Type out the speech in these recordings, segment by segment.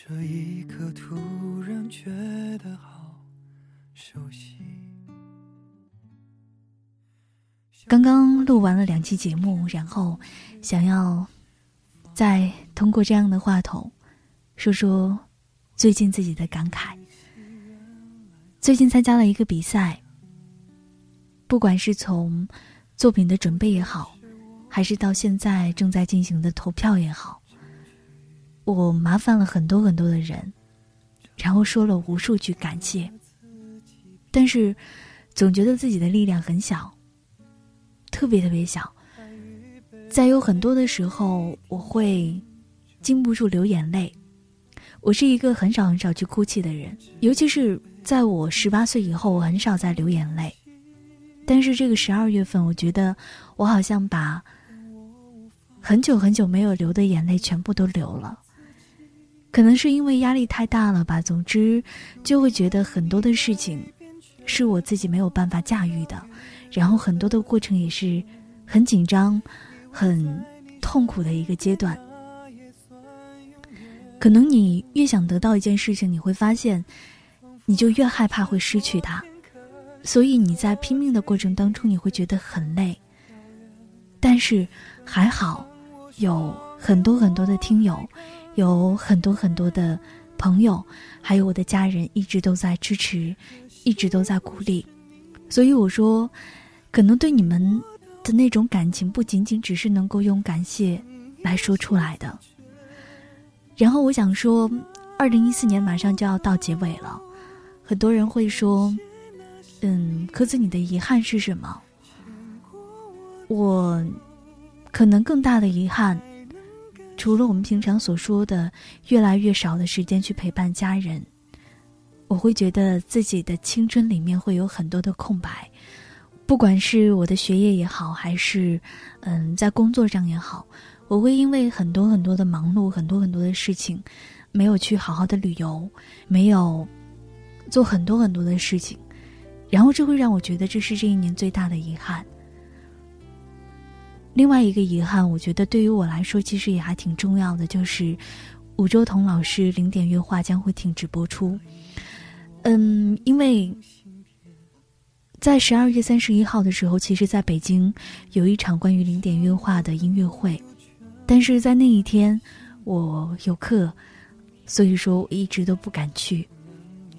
这一刻突然觉得好熟悉。刚刚录完了两期节目，然后想要再通过这样的话筒说说最近自己的感慨。最近参加了一个比赛，不管是从作品的准备也好，还是到现在正在进行的投票也好。我麻烦了很多很多的人，然后说了无数句感谢，但是总觉得自己的力量很小，特别特别小。在有很多的时候，我会禁不住流眼泪。我是一个很少很少去哭泣的人，尤其是在我十八岁以后，我很少再流眼泪。但是这个十二月份，我觉得我好像把很久很久没有流的眼泪全部都流了。可能是因为压力太大了吧，总之就会觉得很多的事情是我自己没有办法驾驭的，然后很多的过程也是很紧张、很痛苦的一个阶段。可能你越想得到一件事情，你会发现你就越害怕会失去它，所以你在拼命的过程当中，你会觉得很累。但是还好，有很多很多的听友。有很多很多的朋友，还有我的家人，一直都在支持，一直都在鼓励，所以我说，可能对你们的那种感情，不仅仅只是能够用感谢来说出来的。然后我想说，二零一四年马上就要到结尾了，很多人会说，嗯，科子，你的遗憾是什么？我可能更大的遗憾。除了我们平常所说的越来越少的时间去陪伴家人，我会觉得自己的青春里面会有很多的空白，不管是我的学业也好，还是嗯在工作上也好，我会因为很多很多的忙碌，很多很多的事情，没有去好好的旅游，没有做很多很多的事情，然后这会让我觉得这是这一年最大的遗憾。另外一个遗憾，我觉得对于我来说，其实也还挺重要的，就是武周彤老师零点乐话将会停止播出。嗯，因为在十二月三十一号的时候，其实在北京有一场关于零点乐话的音乐会，但是在那一天我有课，所以说我一直都不敢去。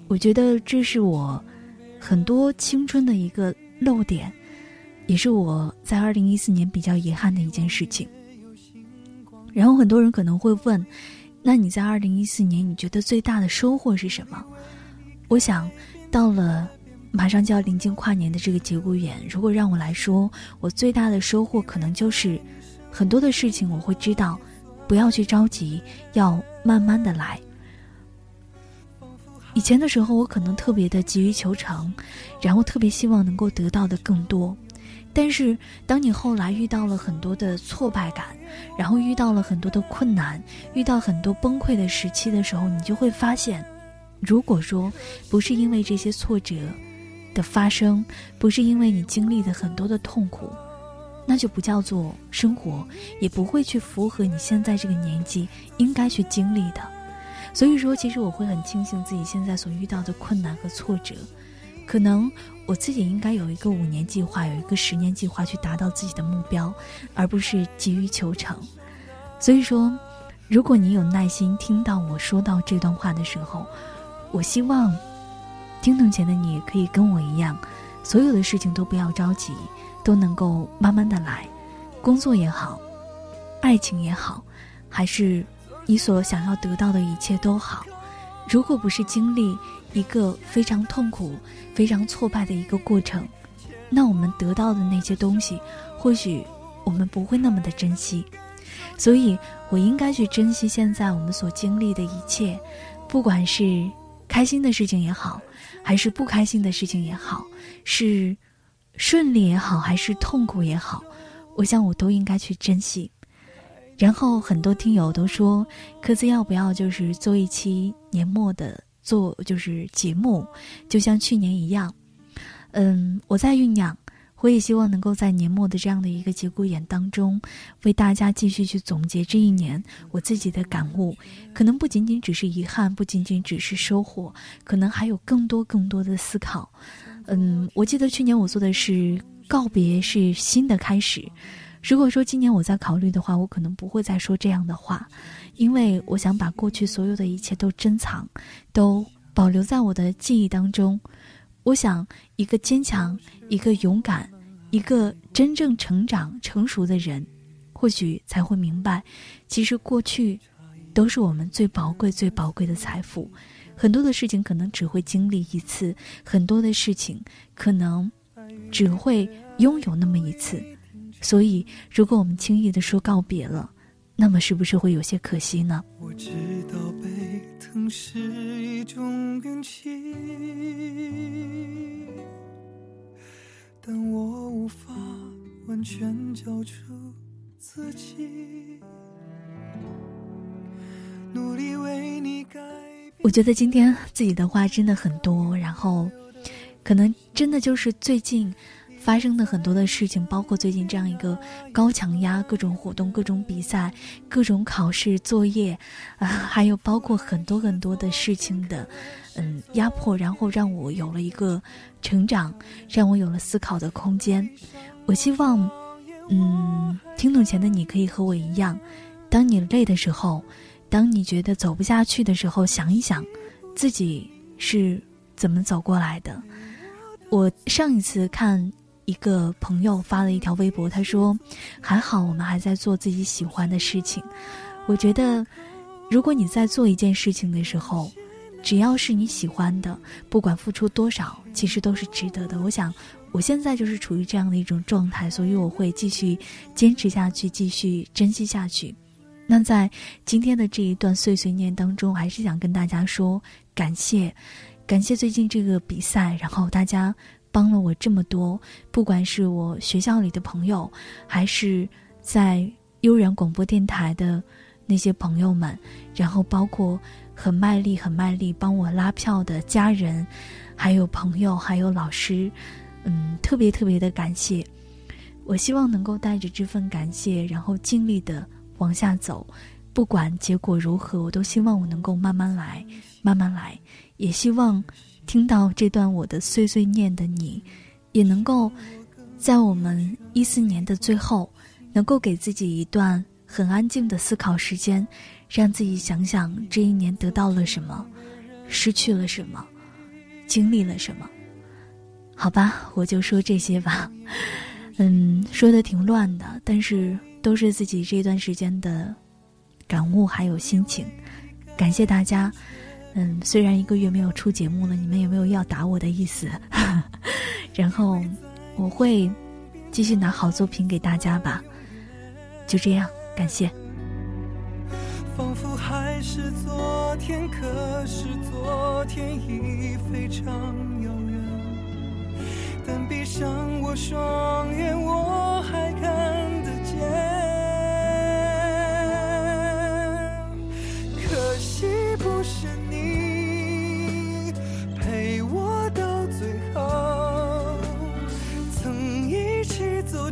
我觉得这是我很多青春的一个漏点。也是我在二零一四年比较遗憾的一件事情。然后很多人可能会问，那你在二零一四年你觉得最大的收获是什么？我想，到了马上就要临近跨年的这个节骨眼，如果让我来说，我最大的收获可能就是很多的事情我会知道，不要去着急，要慢慢的来。以前的时候，我可能特别的急于求成，然后特别希望能够得到的更多。但是，当你后来遇到了很多的挫败感，然后遇到了很多的困难，遇到很多崩溃的时期的时候，你就会发现，如果说不是因为这些挫折的发生，不是因为你经历的很多的痛苦，那就不叫做生活，也不会去符合你现在这个年纪应该去经历的。所以说，其实我会很庆幸自己现在所遇到的困难和挫折，可能。我自己应该有一个五年计划，有一个十年计划去达到自己的目标，而不是急于求成。所以说，如果你有耐心听到我说到这段话的时候，我希望听筒前的你可以跟我一样，所有的事情都不要着急，都能够慢慢的来。工作也好，爱情也好，还是你所想要得到的一切都好，如果不是经历。一个非常痛苦、非常挫败的一个过程，那我们得到的那些东西，或许我们不会那么的珍惜。所以我应该去珍惜现在我们所经历的一切，不管是开心的事情也好，还是不开心的事情也好，是顺利也好，还是痛苦也好，我想我都应该去珍惜。然后很多听友都说，科子要不要就是做一期年末的。做就是节目，就像去年一样，嗯，我在酝酿，我也希望能够在年末的这样的一个节骨眼当中，为大家继续去总结这一年我自己的感悟。可能不仅仅只是遗憾，不仅仅只是收获，可能还有更多更多的思考。嗯，我记得去年我做的是告别是新的开始。如果说今年我在考虑的话，我可能不会再说这样的话，因为我想把过去所有的一切都珍藏，都保留在我的记忆当中。我想，一个坚强、一个勇敢、一个真正成长成熟的人，或许才会明白，其实过去都是我们最宝贵、最宝贵的财富。很多的事情可能只会经历一次，很多的事情可能只会拥有那么一次。所以，如果我们轻易的说告别了，那么是不是会有些可惜呢？我知道被疼是一种运气，但我无法完全交出自己。努力为你改我觉得今天自己的话真的很多，然后，可能真的就是最近。发生的很多的事情，包括最近这样一个高强压、各种活动、各种比赛、各种考试作业，啊，还有包括很多很多的事情的，嗯，压迫，然后让我有了一个成长，让我有了思考的空间。我希望，嗯，听懂前的你可以和我一样，当你累的时候，当你觉得走不下去的时候，想一想，自己是怎么走过来的。我上一次看。一个朋友发了一条微博，他说：“还好我们还在做自己喜欢的事情。”我觉得，如果你在做一件事情的时候，只要是你喜欢的，不管付出多少，其实都是值得的。我想，我现在就是处于这样的一种状态，所以我会继续坚持下去，继续珍惜下去。那在今天的这一段碎碎念当中，还是想跟大家说感谢，感谢最近这个比赛，然后大家。帮了我这么多，不管是我学校里的朋友，还是在悠然广播电台的那些朋友们，然后包括很卖力、很卖力帮我拉票的家人，还有朋友，还有老师，嗯，特别特别的感谢。我希望能够带着这份感谢，然后尽力的往下走，不管结果如何，我都希望我能够慢慢来，慢慢来，也希望。听到这段我的碎碎念的你，也能够在我们一四年的最后，能够给自己一段很安静的思考时间，让自己想想这一年得到了什么，失去了什么，经历了什么。好吧，我就说这些吧。嗯，说的挺乱的，但是都是自己这段时间的感悟还有心情。感谢大家。嗯，虽然一个月没有出节目了，你们有没有要打我的意思？然后我会继续拿好作品给大家吧。就这样，感谢。仿佛还是昨天，可是昨天已非常遥远。但闭上我双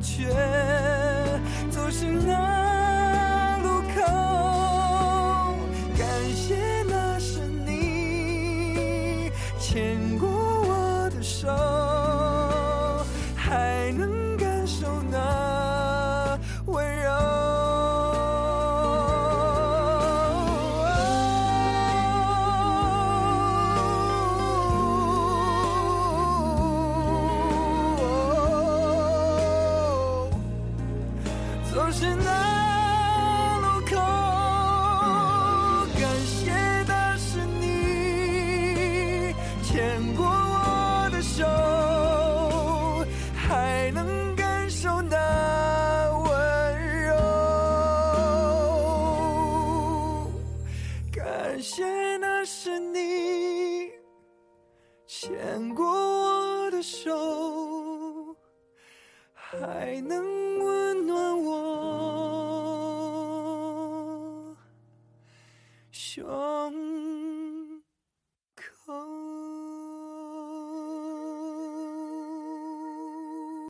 却总是那牵过我的手，还能。